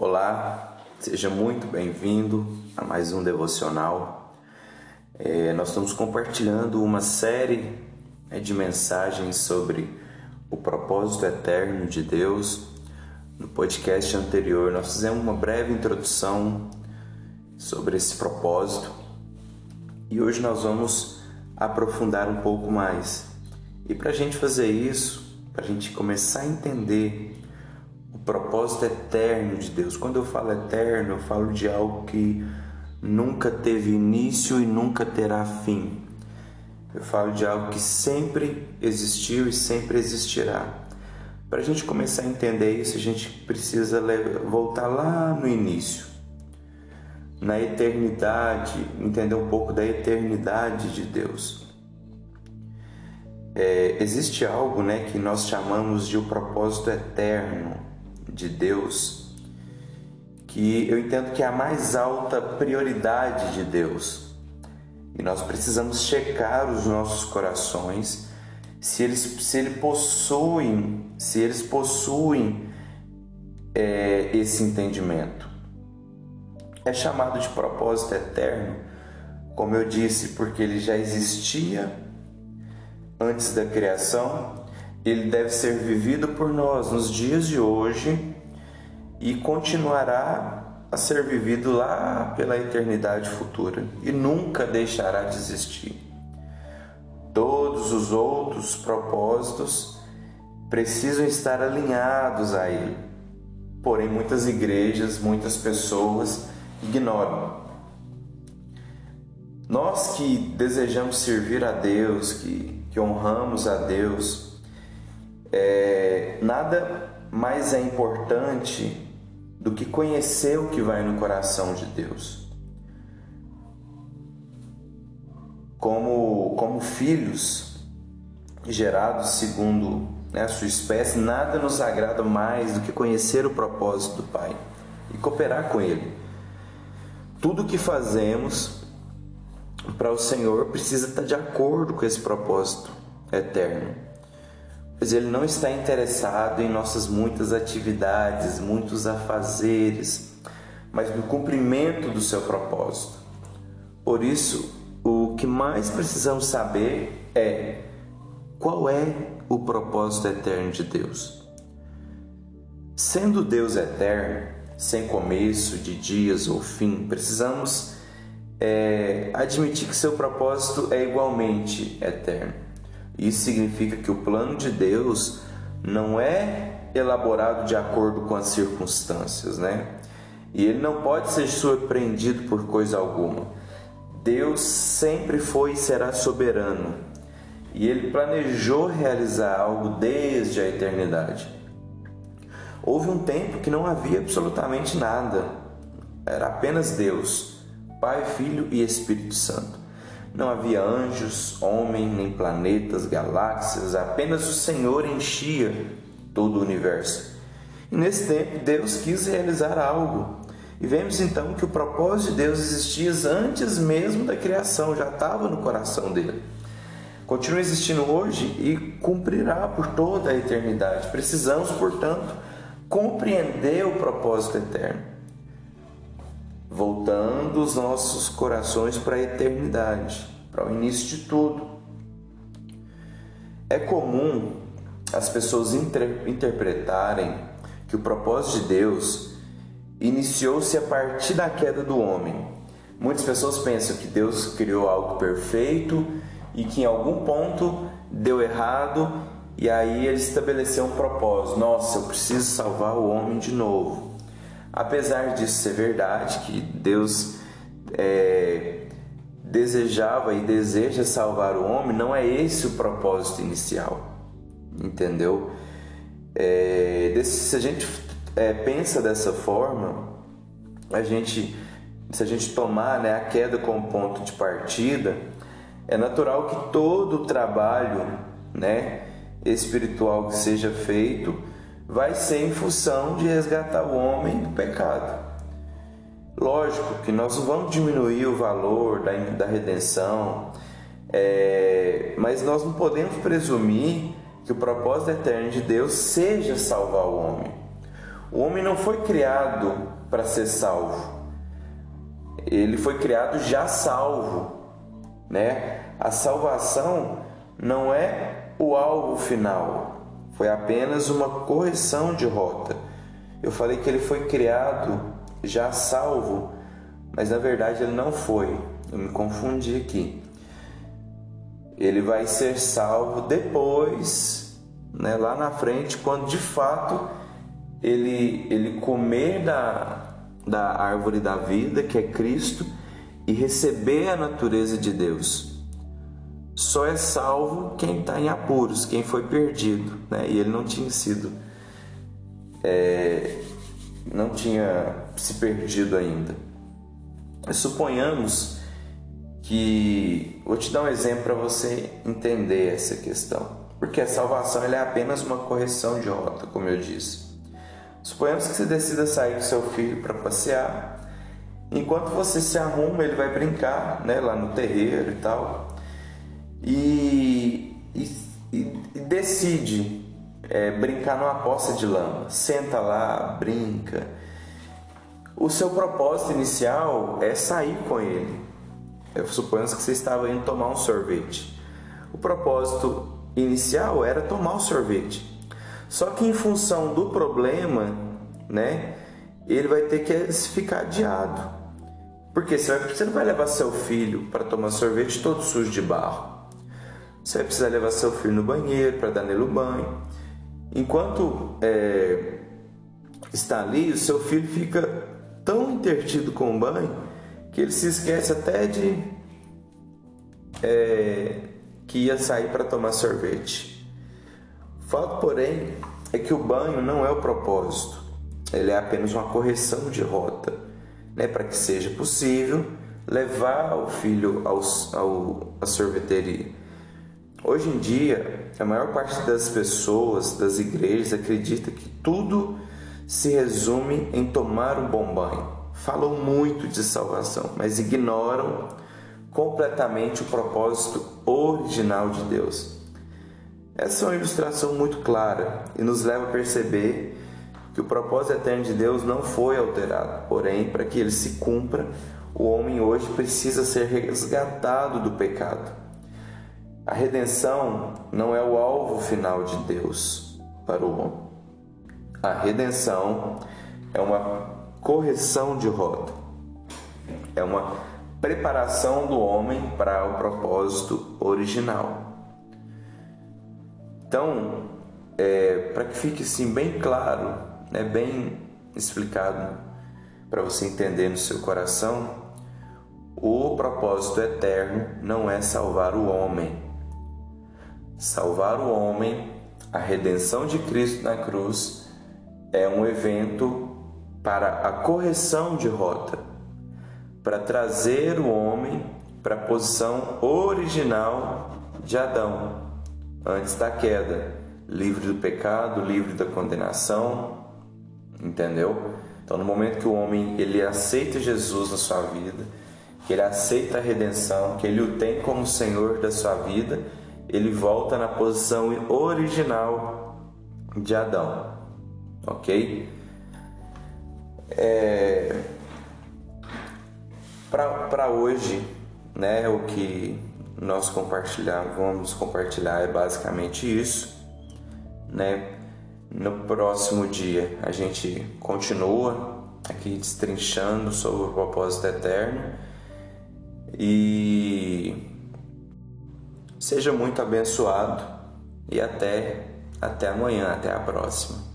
Olá, seja muito bem-vindo a mais um devocional. É, nós estamos compartilhando uma série né, de mensagens sobre o propósito eterno de Deus. No podcast anterior, nós fizemos uma breve introdução sobre esse propósito e hoje nós vamos aprofundar um pouco mais. E para a gente fazer isso, para a gente começar a entender o propósito eterno de Deus. Quando eu falo eterno, eu falo de algo que nunca teve início e nunca terá fim. Eu falo de algo que sempre existiu e sempre existirá. Para a gente começar a entender isso, a gente precisa voltar lá no início, na eternidade, entender um pouco da eternidade de Deus. É, existe algo né, que nós chamamos de o propósito eterno de Deus, que eu entendo que é a mais alta prioridade de Deus. E nós precisamos checar os nossos corações se eles, se eles possuem, se eles possuem é, esse entendimento. É chamado de propósito eterno, como eu disse, porque ele já existia antes da criação ele deve ser vivido por nós nos dias de hoje e continuará a ser vivido lá pela eternidade futura e nunca deixará de existir. Todos os outros propósitos precisam estar alinhados a ele. Porém, muitas igrejas, muitas pessoas ignoram. Nós que desejamos servir a Deus, que, que honramos a Deus, é, nada mais é importante do que conhecer o que vai no coração de Deus. Como, como filhos gerados segundo né, a sua espécie, nada nos agrada mais do que conhecer o propósito do Pai e cooperar com Ele. Tudo que fazemos para o Senhor precisa estar de acordo com esse propósito eterno pois Ele não está interessado em nossas muitas atividades, muitos afazeres, mas no cumprimento do seu propósito. Por isso, o que mais precisamos saber é qual é o propósito eterno de Deus. Sendo Deus eterno, sem começo de dias ou fim, precisamos é, admitir que seu propósito é igualmente eterno. Isso significa que o plano de Deus não é elaborado de acordo com as circunstâncias, né? E ele não pode ser surpreendido por coisa alguma. Deus sempre foi e será soberano. E ele planejou realizar algo desde a eternidade. Houve um tempo que não havia absolutamente nada. Era apenas Deus, Pai, Filho e Espírito Santo. Não havia anjos, homem, nem planetas, galáxias, apenas o Senhor enchia todo o universo. E nesse tempo Deus quis realizar algo. E vemos então que o propósito de Deus existia antes mesmo da criação, já estava no coração dele. Continua existindo hoje e cumprirá por toda a eternidade. Precisamos, portanto, compreender o propósito eterno voltando os nossos corações para a eternidade, para o início de tudo. É comum as pessoas inter interpretarem que o propósito de Deus iniciou-se a partir da queda do homem. Muitas pessoas pensam que Deus criou algo perfeito e que em algum ponto deu errado e aí ele estabeleceu um propósito. Nossa, eu preciso salvar o homem de novo. Apesar disso ser verdade, que Deus é, desejava e deseja salvar o homem, não é esse o propósito inicial, entendeu? É, se a gente é, pensa dessa forma, a gente, se a gente tomar né, a queda como ponto de partida, é natural que todo o trabalho né, espiritual que seja feito vai ser em função de resgatar o homem do pecado. Lógico que nós não vamos diminuir o valor da, da redenção, é, mas nós não podemos presumir que o propósito eterno de Deus seja salvar o homem. O homem não foi criado para ser salvo. Ele foi criado já salvo, né? A salvação não é o alvo final. Foi apenas uma correção de rota. Eu falei que ele foi criado já salvo, mas na verdade ele não foi. Eu me confundi aqui. Ele vai ser salvo depois, né, lá na frente, quando de fato ele, ele comer da, da árvore da vida, que é Cristo, e receber a natureza de Deus. Só é salvo quem está em apuros, quem foi perdido, né? e ele não tinha sido, é, não tinha se perdido ainda. Suponhamos que, vou te dar um exemplo para você entender essa questão, porque a salvação é apenas uma correção de rota, como eu disse. Suponhamos que você decida sair com seu filho para passear. Enquanto você se arruma, ele vai brincar, né, lá no terreiro e tal. E, e, e decide é, brincar numa poça de lama. Senta lá, brinca. O seu propósito inicial é sair com ele. Eu suponho que você estava indo tomar um sorvete. O propósito inicial era tomar o sorvete. Só que em função do problema, né, ele vai ter que ficar adiado. Porque você, vai, você não vai levar seu filho para tomar sorvete todo sujo de barro. Você vai precisar levar seu filho no banheiro para dar nele o banho. Enquanto é, está ali, o seu filho fica tão intertido com o banho que ele se esquece até de é, que ia sair para tomar sorvete. Fato, porém, é que o banho não é o propósito, ele é apenas uma correção de rota, né, para que seja possível levar o filho ao, ao, à sorveteria. Hoje em dia, a maior parte das pessoas, das igrejas, acredita que tudo se resume em tomar um bom banho. Falam muito de salvação, mas ignoram completamente o propósito original de Deus. Essa é uma ilustração muito clara e nos leva a perceber que o propósito eterno de Deus não foi alterado, porém, para que ele se cumpra, o homem hoje precisa ser resgatado do pecado. A redenção não é o alvo final de Deus para o homem. A redenção é uma correção de rota, é uma preparação do homem para o propósito original. Então, é, para que fique assim bem claro, né, bem explicado para você entender no seu coração, o propósito eterno não é salvar o homem. Salvar o homem, a redenção de Cristo na cruz, é um evento para a correção de rota, para trazer o homem para a posição original de Adão antes da queda, livre do pecado, livre da condenação, entendeu? Então, no momento que o homem ele aceita Jesus na sua vida, que ele aceita a redenção, que ele o tem como Senhor da sua vida, ele volta na posição original de Adão, ok? É... Para hoje, né, o que nós compartilhar, vamos compartilhar é basicamente isso, né? No próximo dia a gente continua aqui destrinchando sobre o propósito eterno e seja muito abençoado e até até amanhã, até a próxima.